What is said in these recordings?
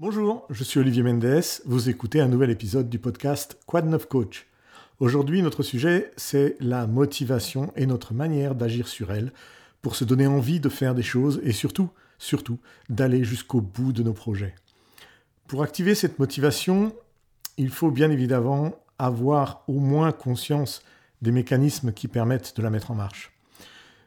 Bonjour, je suis Olivier Mendes, vous écoutez un nouvel épisode du podcast Quad 9 Coach. Aujourd'hui, notre sujet, c'est la motivation et notre manière d'agir sur elle pour se donner envie de faire des choses et surtout, surtout, d'aller jusqu'au bout de nos projets. Pour activer cette motivation, il faut bien évidemment avoir au moins conscience des mécanismes qui permettent de la mettre en marche.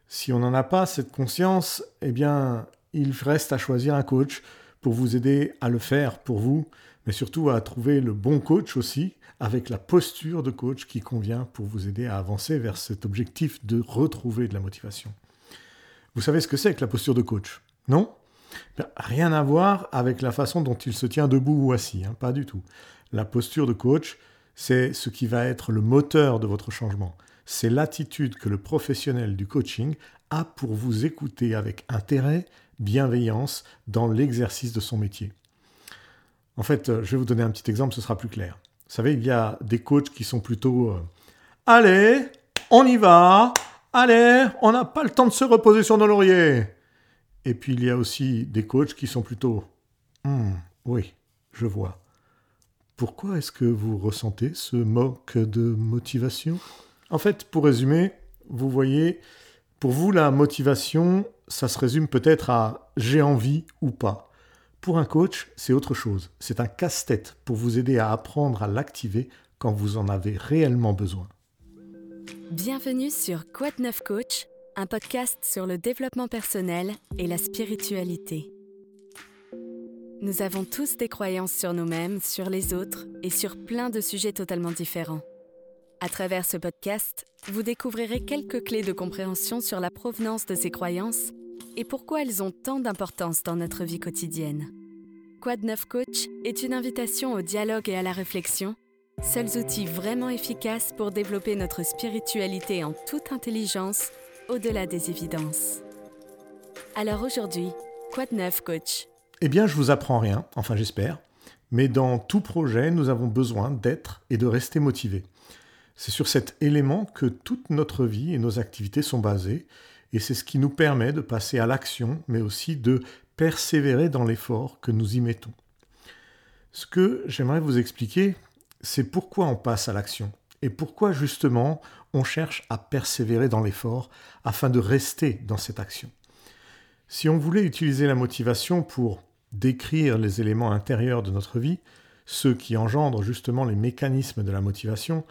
Si on n'en a pas cette conscience, eh bien, il reste à choisir un coach vous aider à le faire pour vous, mais surtout à trouver le bon coach aussi, avec la posture de coach qui convient pour vous aider à avancer vers cet objectif de retrouver de la motivation. Vous savez ce que c'est que la posture de coach Non? Rien à voir avec la façon dont il se tient debout ou assis, hein, pas du tout. La posture de coach, c'est ce qui va être le moteur de votre changement. C'est l'attitude que le professionnel du coaching a pour vous écouter avec intérêt bienveillance dans l'exercice de son métier. En fait, euh, je vais vous donner un petit exemple, ce sera plus clair. Vous savez, il y a des coachs qui sont plutôt euh, Allez, on y va, allez, on n'a pas le temps de se reposer sur nos lauriers. Et puis il y a aussi des coachs qui sont plutôt hmm, Oui, je vois. Pourquoi est-ce que vous ressentez ce manque de motivation? En fait, pour résumer, vous voyez, pour vous, la motivation, ça se résume peut-être à j'ai envie ou pas. Pour un coach, c'est autre chose. C'est un casse-tête pour vous aider à apprendre à l'activer quand vous en avez réellement besoin. Bienvenue sur Quad 9 Coach, un podcast sur le développement personnel et la spiritualité. Nous avons tous des croyances sur nous-mêmes, sur les autres et sur plein de sujets totalement différents. À travers ce podcast, vous découvrirez quelques clés de compréhension sur la provenance de ces croyances et pourquoi elles ont tant d'importance dans notre vie quotidienne? Quad 9 Coach? Est une invitation au dialogue et à la réflexion, seuls outils vraiment efficaces pour développer notre spiritualité en toute intelligence au-delà des évidences. Alors aujourd'hui, Quad 9 Coach? Eh bien, je vous apprends rien, enfin j'espère, mais dans tout projet, nous avons besoin d'être et de rester motivés. C'est sur cet élément que toute notre vie et nos activités sont basées, et c'est ce qui nous permet de passer à l'action, mais aussi de persévérer dans l'effort que nous y mettons. Ce que j'aimerais vous expliquer, c'est pourquoi on passe à l'action et pourquoi justement on cherche à persévérer dans l'effort afin de rester dans cette action. Si on voulait utiliser la motivation pour décrire les éléments intérieurs de notre vie, ceux qui engendrent justement les mécanismes de la motivation,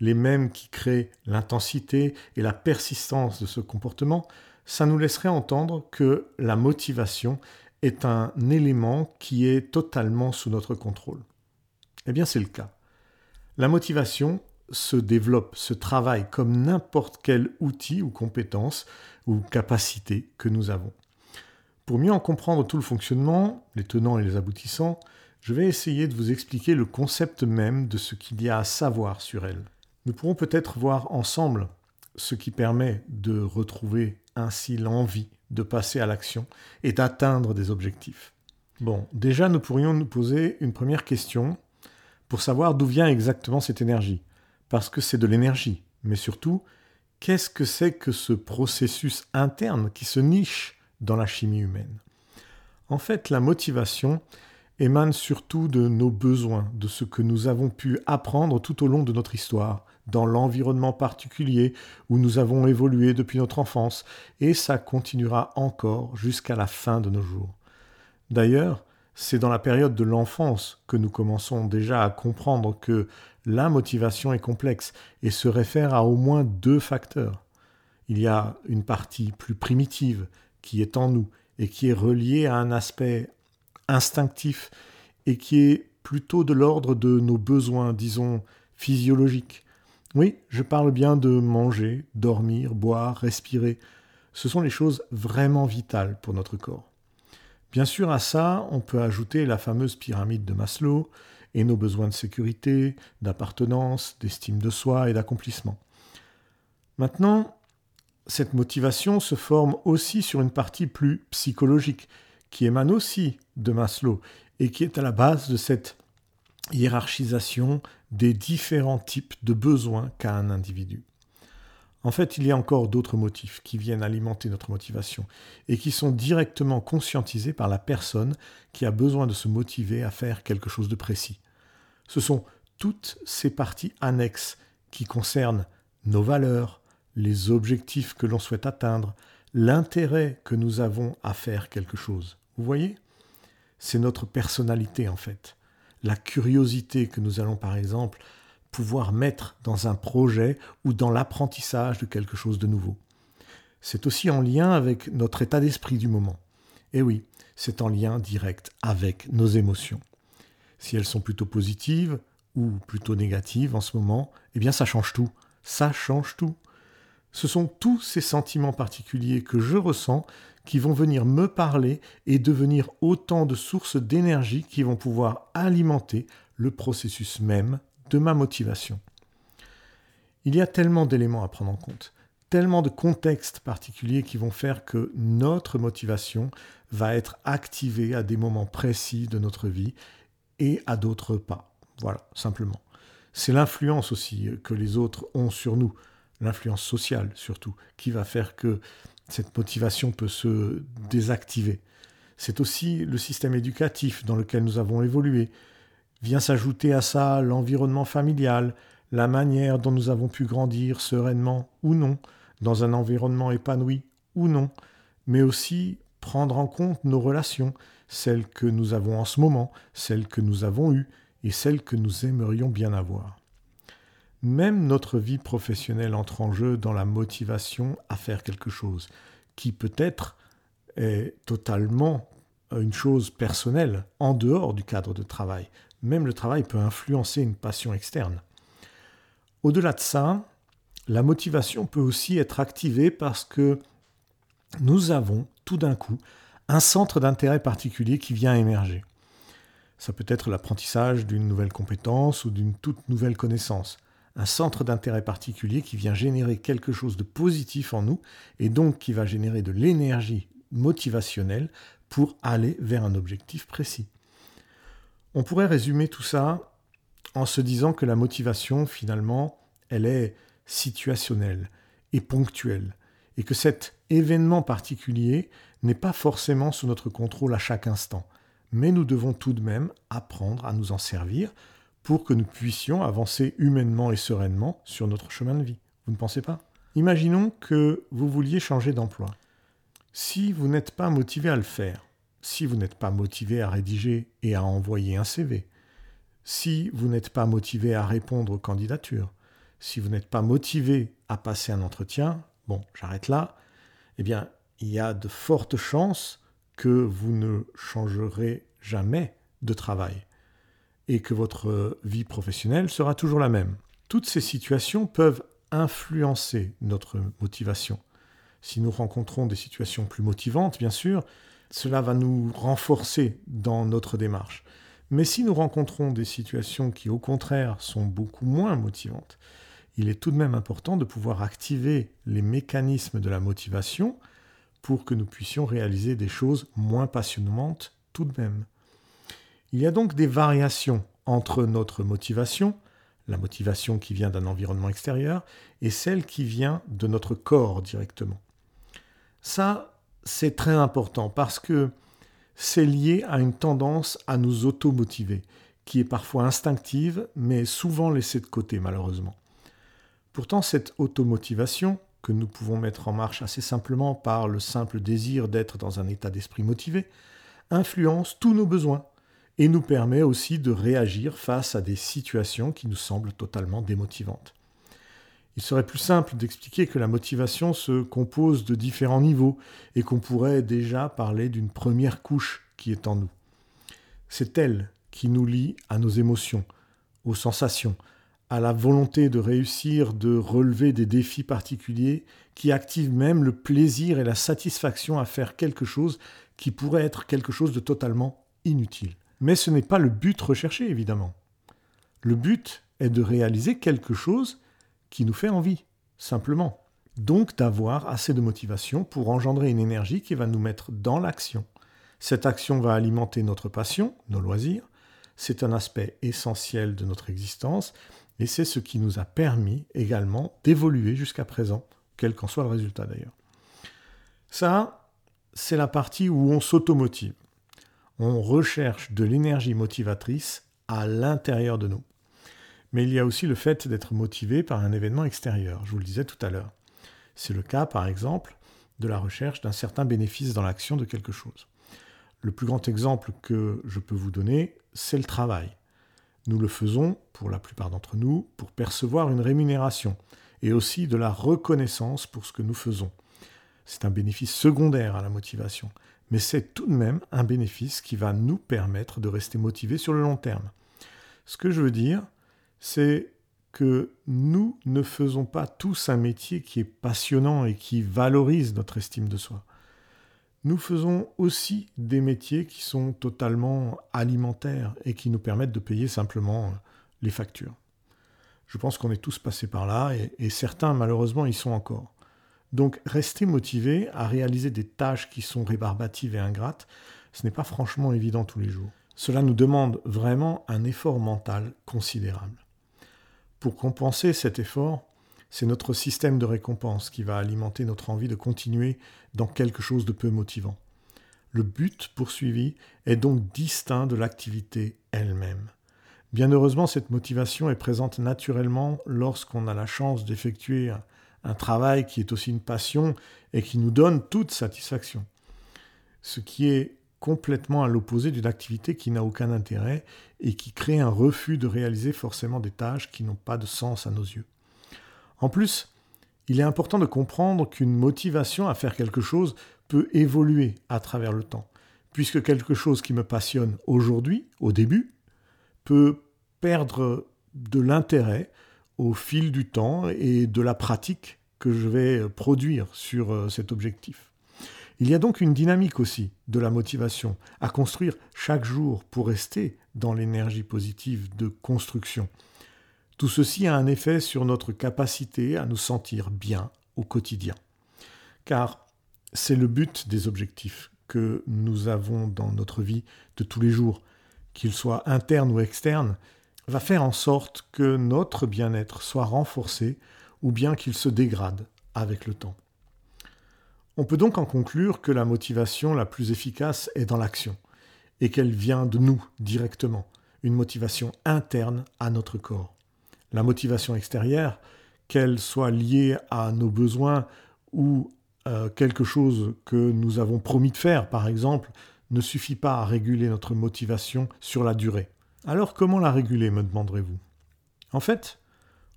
les mêmes qui créent l'intensité et la persistance de ce comportement, ça nous laisserait entendre que la motivation est un élément qui est totalement sous notre contrôle. Eh bien c'est le cas. La motivation se développe, se travaille comme n'importe quel outil ou compétence ou capacité que nous avons. Pour mieux en comprendre tout le fonctionnement, les tenants et les aboutissants, je vais essayer de vous expliquer le concept même de ce qu'il y a à savoir sur elle. Nous pourrons peut-être voir ensemble ce qui permet de retrouver ainsi l'envie de passer à l'action et d'atteindre des objectifs. Bon, déjà nous pourrions nous poser une première question pour savoir d'où vient exactement cette énergie. Parce que c'est de l'énergie, mais surtout, qu'est-ce que c'est que ce processus interne qui se niche dans la chimie humaine? En fait, la motivation émane surtout de nos besoins, de ce que nous avons pu apprendre tout au long de notre histoire, dans l'environnement particulier où nous avons évolué depuis notre enfance, et ça continuera encore jusqu'à la fin de nos jours. D'ailleurs, c'est dans la période de l'enfance que nous commençons déjà à comprendre que la motivation est complexe et se réfère à au moins deux facteurs. Il y a une partie plus primitive qui est en nous et qui est reliée à un aspect instinctif et qui est plutôt de l'ordre de nos besoins, disons, physiologiques. Oui, je parle bien de manger, dormir, boire, respirer. Ce sont les choses vraiment vitales pour notre corps. Bien sûr, à ça, on peut ajouter la fameuse pyramide de Maslow et nos besoins de sécurité, d'appartenance, d'estime de soi et d'accomplissement. Maintenant, cette motivation se forme aussi sur une partie plus psychologique, qui émane aussi de Maslow et qui est à la base de cette hiérarchisation des différents types de besoins qu'a un individu. En fait, il y a encore d'autres motifs qui viennent alimenter notre motivation et qui sont directement conscientisés par la personne qui a besoin de se motiver à faire quelque chose de précis. Ce sont toutes ces parties annexes qui concernent nos valeurs, les objectifs que l'on souhaite atteindre, l'intérêt que nous avons à faire quelque chose. Vous voyez C'est notre personnalité en fait. La curiosité que nous allons par exemple pouvoir mettre dans un projet ou dans l'apprentissage de quelque chose de nouveau. C'est aussi en lien avec notre état d'esprit du moment. Et oui, c'est en lien direct avec nos émotions. Si elles sont plutôt positives ou plutôt négatives en ce moment, eh bien ça change tout. Ça change tout. Ce sont tous ces sentiments particuliers que je ressens qui vont venir me parler et devenir autant de sources d'énergie qui vont pouvoir alimenter le processus même de ma motivation. Il y a tellement d'éléments à prendre en compte, tellement de contextes particuliers qui vont faire que notre motivation va être activée à des moments précis de notre vie et à d'autres pas. Voilà, simplement. C'est l'influence aussi que les autres ont sur nous, l'influence sociale surtout, qui va faire que cette motivation peut se désactiver. C'est aussi le système éducatif dans lequel nous avons évolué, Vient s'ajouter à ça l'environnement familial, la manière dont nous avons pu grandir sereinement ou non, dans un environnement épanoui ou non, mais aussi prendre en compte nos relations, celles que nous avons en ce moment, celles que nous avons eues et celles que nous aimerions bien avoir. Même notre vie professionnelle entre en jeu dans la motivation à faire quelque chose, qui peut-être est totalement une chose personnelle, en dehors du cadre de travail, même le travail peut influencer une passion externe. Au-delà de ça, la motivation peut aussi être activée parce que nous avons tout d'un coup un centre d'intérêt particulier qui vient émerger. Ça peut être l'apprentissage d'une nouvelle compétence ou d'une toute nouvelle connaissance. Un centre d'intérêt particulier qui vient générer quelque chose de positif en nous et donc qui va générer de l'énergie motivationnelle pour aller vers un objectif précis. On pourrait résumer tout ça en se disant que la motivation, finalement, elle est situationnelle et ponctuelle, et que cet événement particulier n'est pas forcément sous notre contrôle à chaque instant, mais nous devons tout de même apprendre à nous en servir pour que nous puissions avancer humainement et sereinement sur notre chemin de vie. Vous ne pensez pas? Imaginons que vous vouliez changer d'emploi. Si vous n'êtes pas motivé à le faire, si vous n'êtes pas motivé à rédiger et à envoyer un CV, si vous n'êtes pas motivé à répondre aux candidatures, si vous n'êtes pas motivé à passer un entretien, bon, j'arrête là, eh bien, il y a de fortes chances que vous ne changerez jamais de travail et que votre vie professionnelle sera toujours la même. Toutes ces situations peuvent influencer notre motivation. Si nous rencontrons des situations plus motivantes, bien sûr, cela va nous renforcer dans notre démarche. Mais si nous rencontrons des situations qui, au contraire, sont beaucoup moins motivantes, il est tout de même important de pouvoir activer les mécanismes de la motivation pour que nous puissions réaliser des choses moins passionnantes tout de même. Il y a donc des variations entre notre motivation, la motivation qui vient d'un environnement extérieur, et celle qui vient de notre corps directement. Ça, c'est très important parce que c'est lié à une tendance à nous automotiver, qui est parfois instinctive, mais souvent laissée de côté malheureusement. Pourtant, cette automotivation, que nous pouvons mettre en marche assez simplement par le simple désir d'être dans un état d'esprit motivé, influence tous nos besoins et nous permet aussi de réagir face à des situations qui nous semblent totalement démotivantes. Il serait plus simple d'expliquer que la motivation se compose de différents niveaux et qu'on pourrait déjà parler d'une première couche qui est en nous. C'est elle qui nous lie à nos émotions, aux sensations, à la volonté de réussir, de relever des défis particuliers qui activent même le plaisir et la satisfaction à faire quelque chose qui pourrait être quelque chose de totalement inutile. Mais ce n'est pas le but recherché, évidemment. Le but est de réaliser quelque chose qui nous fait envie, simplement. Donc d'avoir assez de motivation pour engendrer une énergie qui va nous mettre dans l'action. Cette action va alimenter notre passion, nos loisirs. C'est un aspect essentiel de notre existence Et c'est ce qui nous a permis également d'évoluer jusqu'à présent, quel qu'en soit le résultat d'ailleurs. Ça, c'est la partie où on s'automotive. On recherche de l'énergie motivatrice à l'intérieur de nous. Mais il y a aussi le fait d'être motivé par un événement extérieur, je vous le disais tout à l'heure. C'est le cas, par exemple, de la recherche d'un certain bénéfice dans l'action de quelque chose. Le plus grand exemple que je peux vous donner, c'est le travail. Nous le faisons, pour la plupart d'entre nous, pour percevoir une rémunération et aussi de la reconnaissance pour ce que nous faisons. C'est un bénéfice secondaire à la motivation, mais c'est tout de même un bénéfice qui va nous permettre de rester motivés sur le long terme. Ce que je veux dire, c'est que nous ne faisons pas tous un métier qui est passionnant et qui valorise notre estime de soi. Nous faisons aussi des métiers qui sont totalement alimentaires et qui nous permettent de payer simplement les factures. Je pense qu'on est tous passés par là et, certains malheureusement y sont encore. Donc rester motivé à réaliser des tâches qui sont rébarbatives et ingrates, ce n'est pas franchement évident tous les jours. Cela nous demande vraiment un effort mental considérable. Pour compenser cet effort, c'est notre système de récompense qui va alimenter notre envie de continuer dans quelque chose de peu motivant. Le but poursuivi est donc distinct de l'activité elle-même. Bien heureusement, cette motivation est présente naturellement lorsqu'on a la chance d'effectuer un, travail qui est aussi une passion et qui nous donne toute satisfaction. Ce qui est complètement à l'opposé d'une activité qui n'a aucun intérêt et qui crée un refus de réaliser forcément des tâches qui n'ont pas de sens à nos yeux. En plus, il est important de comprendre qu'une motivation à faire quelque chose peut évoluer à travers le temps, puisque quelque chose qui me passionne aujourd'hui, au début, peut perdre de l'intérêt au fil du temps et de la pratique que je vais produire sur euh, cet objectif. Il y a donc une dynamique aussi de la motivation à construire chaque jour pour rester dans l'énergie positive de construction. Tout ceci a un effet sur notre capacité à nous sentir bien au quotidien. Car c'est le but des objectifs que nous avons dans notre vie de tous les jours, qu'ils soient internes ou externes, va faire en sorte que notre bien-être soit renforcé ou bien qu'il se dégrade avec le temps. On peut donc en conclure que la motivation la plus efficace est dans l'action, et qu'elle vient de nous directement, une motivation interne à notre corps. La motivation extérieure, qu'elle soit liée à nos besoins ou euh, quelque chose que nous avons promis de faire, par exemple, ne suffit pas à réguler notre motivation sur la durée. Alors comment la réguler, me demanderez-vous? En fait,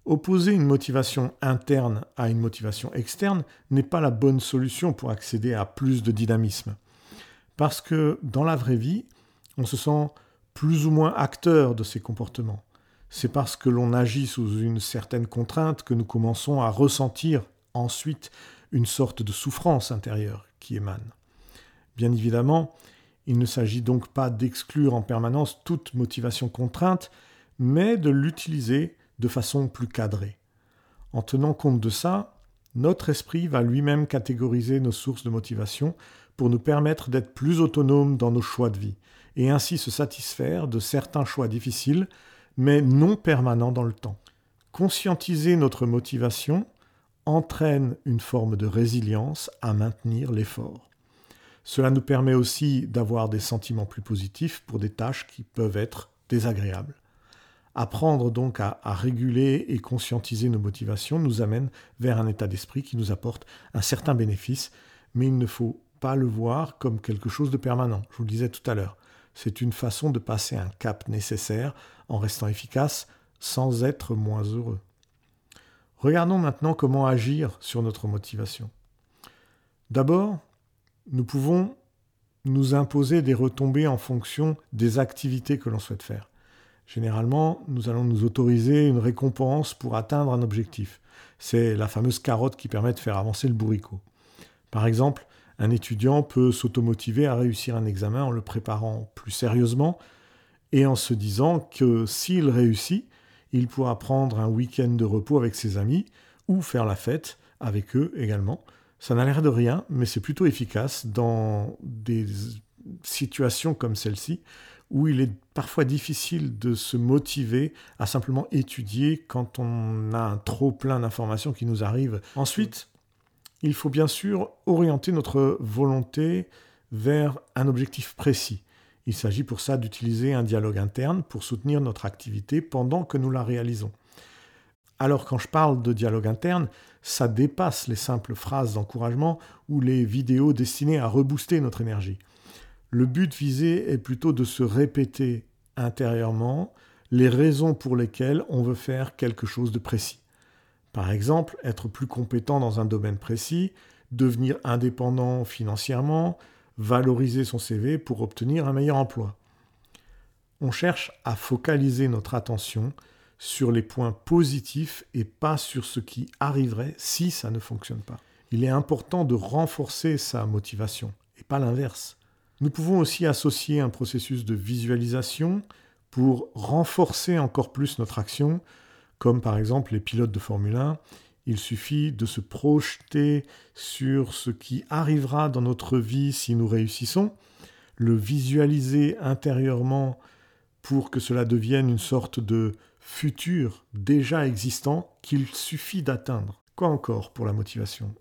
Opposer une motivation interne à une motivation externe n'est pas la bonne solution pour accéder à plus de dynamisme. Parce que dans la vraie vie, on se sent plus ou moins acteur de ces comportements. C'est parce que l'on agit sous une certaine contrainte que nous commençons à ressentir ensuite une sorte de souffrance intérieure qui émane. Bien évidemment, il ne s'agit donc pas d'exclure en permanence toute motivation contrainte, mais de l'utiliser de façon plus cadrée. En tenant compte de ça, notre esprit va lui-même catégoriser nos sources de motivation pour nous permettre d'être plus autonomes dans nos choix de vie, et ainsi se satisfaire de certains choix difficiles, mais non permanents dans le temps. Conscientiser notre motivation entraîne une forme de résilience à maintenir l'effort. Cela nous permet aussi d'avoir des sentiments plus positifs pour des tâches qui peuvent être désagréables. Apprendre donc à, réguler et conscientiser nos motivations nous amène vers un état d'esprit qui nous apporte un certain bénéfice, mais il ne faut pas le voir comme quelque chose de permanent. Je vous le disais tout à l'heure, c'est une façon de passer un cap nécessaire en restant efficace sans être moins heureux. Regardons maintenant comment agir sur notre motivation. D'abord, nous pouvons nous imposer des retombées en fonction des activités que l'on souhaite faire. Généralement, nous allons nous autoriser une récompense pour atteindre un objectif. C'est la fameuse carotte qui permet de faire avancer le bourricot. Par exemple, un étudiant peut s'automotiver à réussir un examen en le préparant plus sérieusement et en se disant que s'il réussit, il pourra prendre un week-end de repos avec ses amis ou faire la fête avec eux également. Ça n'a l'air de rien, mais c'est plutôt efficace dans des situations comme celle-ci où il est parfois difficile de se motiver à simplement étudier quand on a un trop plein d'informations qui nous arrivent. Ensuite, il faut bien sûr orienter notre volonté vers un objectif précis. Il s'agit pour ça d'utiliser un dialogue interne pour soutenir notre activité pendant que nous la réalisons. Alors quand je parle de dialogue interne, ça dépasse les simples phrases d'encouragement ou les vidéos destinées à rebooster notre énergie. Le but visé est plutôt de se répéter intérieurement les raisons pour lesquelles on veut faire quelque chose de précis. Par exemple, être plus compétent dans un domaine précis, devenir indépendant financièrement, valoriser son CV pour obtenir un meilleur emploi. On cherche à focaliser notre attention sur les points positifs et pas sur ce qui arriverait si ça ne fonctionne pas. Il est important de renforcer sa motivation et pas l'inverse. Nous pouvons aussi associer un processus de visualisation pour renforcer encore plus notre action, comme par exemple les pilotes de Formule 1. Il suffit de se projeter sur ce qui arrivera dans notre vie si nous réussissons, le visualiser intérieurement pour que cela devienne une sorte de futur déjà existant qu'il suffit d'atteindre. Quoi encore pour la motivation?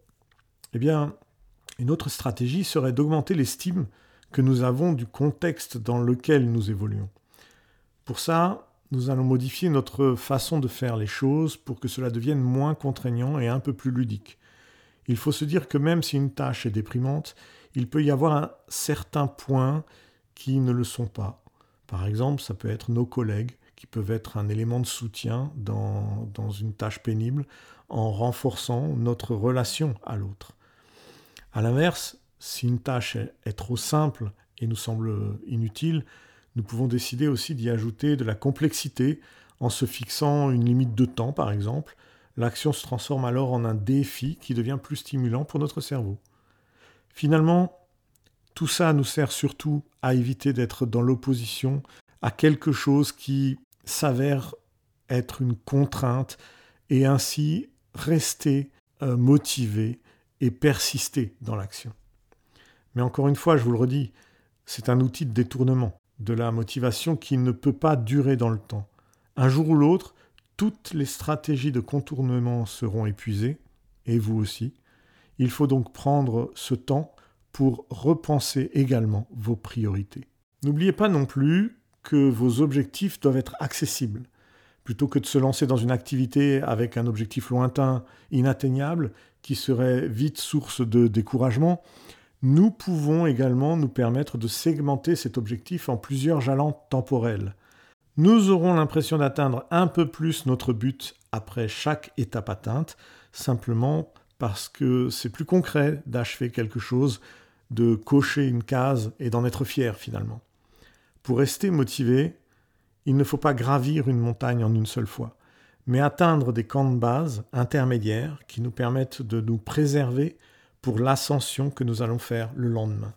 Eh bien, une autre stratégie serait d'augmenter l'estime que nous avons du contexte dans lequel nous évoluons. Pour ça, nous allons modifier notre façon de faire les choses pour que cela devienne moins contraignant et un peu plus ludique. Il faut se dire que même si une tâche est déprimante, il peut y avoir un certain point qui ne le sont pas. Par exemple, ça peut être nos collègues qui peuvent être un élément de soutien dans, dans une tâche pénible en renforçant notre relation à l'autre. A l'inverse, si une tâche est, trop simple et nous semble inutile, nous pouvons décider aussi d'y ajouter de la complexité en se fixant une limite de temps, par exemple. L'action se transforme alors en un défi qui devient plus stimulant pour notre cerveau. Finalement, tout ça nous sert surtout à éviter d'être dans l'opposition à quelque chose qui s'avère être une contrainte et ainsi rester euh, motivé et persister dans l'action. Mais encore une fois, je vous le redis, c'est un outil de détournement de la motivation qui ne peut pas durer dans le temps. Un jour ou l'autre, toutes les stratégies de contournement seront épuisées, et vous aussi. Il faut donc prendre ce temps pour repenser également vos priorités. N'oubliez pas non plus que vos objectifs doivent être accessibles. Plutôt que de se lancer dans une activité avec un objectif lointain, inatteignable, qui serait vite source de découragement, nous pouvons également nous permettre de segmenter cet objectif en plusieurs jalons temporels. Nous aurons l'impression d'atteindre un peu plus notre but après chaque étape atteinte, simplement parce que c'est plus concret d'achever quelque chose, de cocher une case et d'en être fier finalement. Pour rester motivé, il ne faut pas gravir une montagne en une seule fois, mais atteindre des camps de base intermédiaires qui nous permettent de nous préserver pour l'ascension que nous allons faire le lendemain.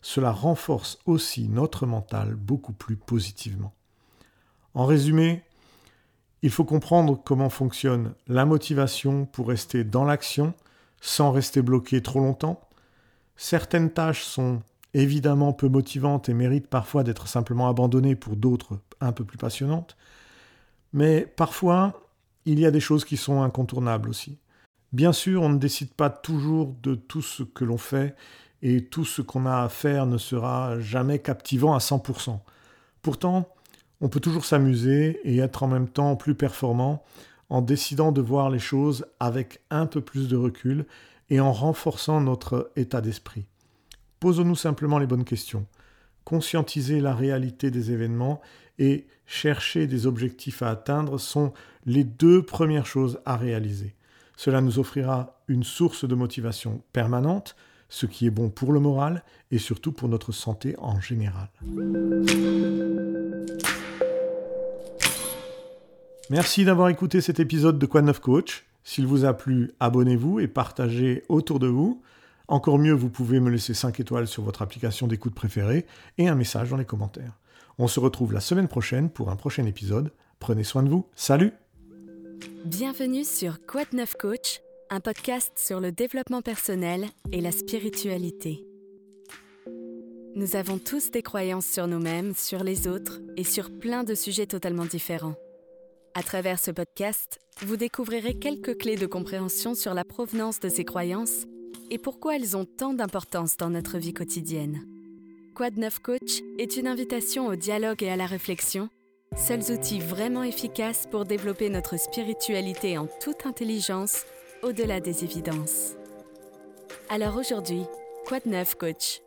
Cela renforce aussi notre mental beaucoup plus positivement. En résumé, il faut comprendre comment fonctionne la motivation pour rester dans l'action sans rester bloqué trop longtemps. Certaines tâches sont évidemment peu motivantes et méritent parfois d'être simplement abandonnées pour d'autres un peu plus passionnantes. Mais parfois, il y a des choses qui sont incontournables aussi. Bien sûr, on ne décide pas toujours de tout ce que l'on fait et tout ce qu'on a à faire ne sera jamais captivant à 100%. Pourtant, on peut toujours s'amuser et être en même temps plus performant en décidant de voir les choses avec un peu plus de recul et en renforçant notre état d'esprit. Posons-nous simplement les bonnes questions. Conscientiser la réalité des événements et chercher des objectifs à atteindre sont les deux premières choses à réaliser. Cela nous offrira une source de motivation permanente, ce qui est bon pour le moral et surtout pour notre santé en général. Merci d'avoir écouté cet épisode de Quoi Neuf Coach. S'il vous a plu, abonnez-vous et partagez autour de vous. Encore mieux, vous pouvez me laisser 5 étoiles sur votre application d'écoute préférée et un message dans les commentaires. On se retrouve la semaine prochaine pour un prochain épisode. Prenez soin de vous. Salut Bienvenue sur Quoi Neuf Coach, un podcast sur le développement personnel et la spiritualité. Nous avons tous des croyances sur nous-mêmes, sur les autres et sur plein de sujets totalement différents. À travers ce podcast, vous découvrirez quelques clés de compréhension sur la provenance de ces croyances et pourquoi elles ont tant d'importance dans notre vie quotidienne? Quad 9 Coach est une invitation au dialogue et à la réflexion, seuls outils vraiment efficaces pour développer notre spiritualité en toute intelligence au-delà des évidences. Alors aujourd'hui, Quad 9 Coach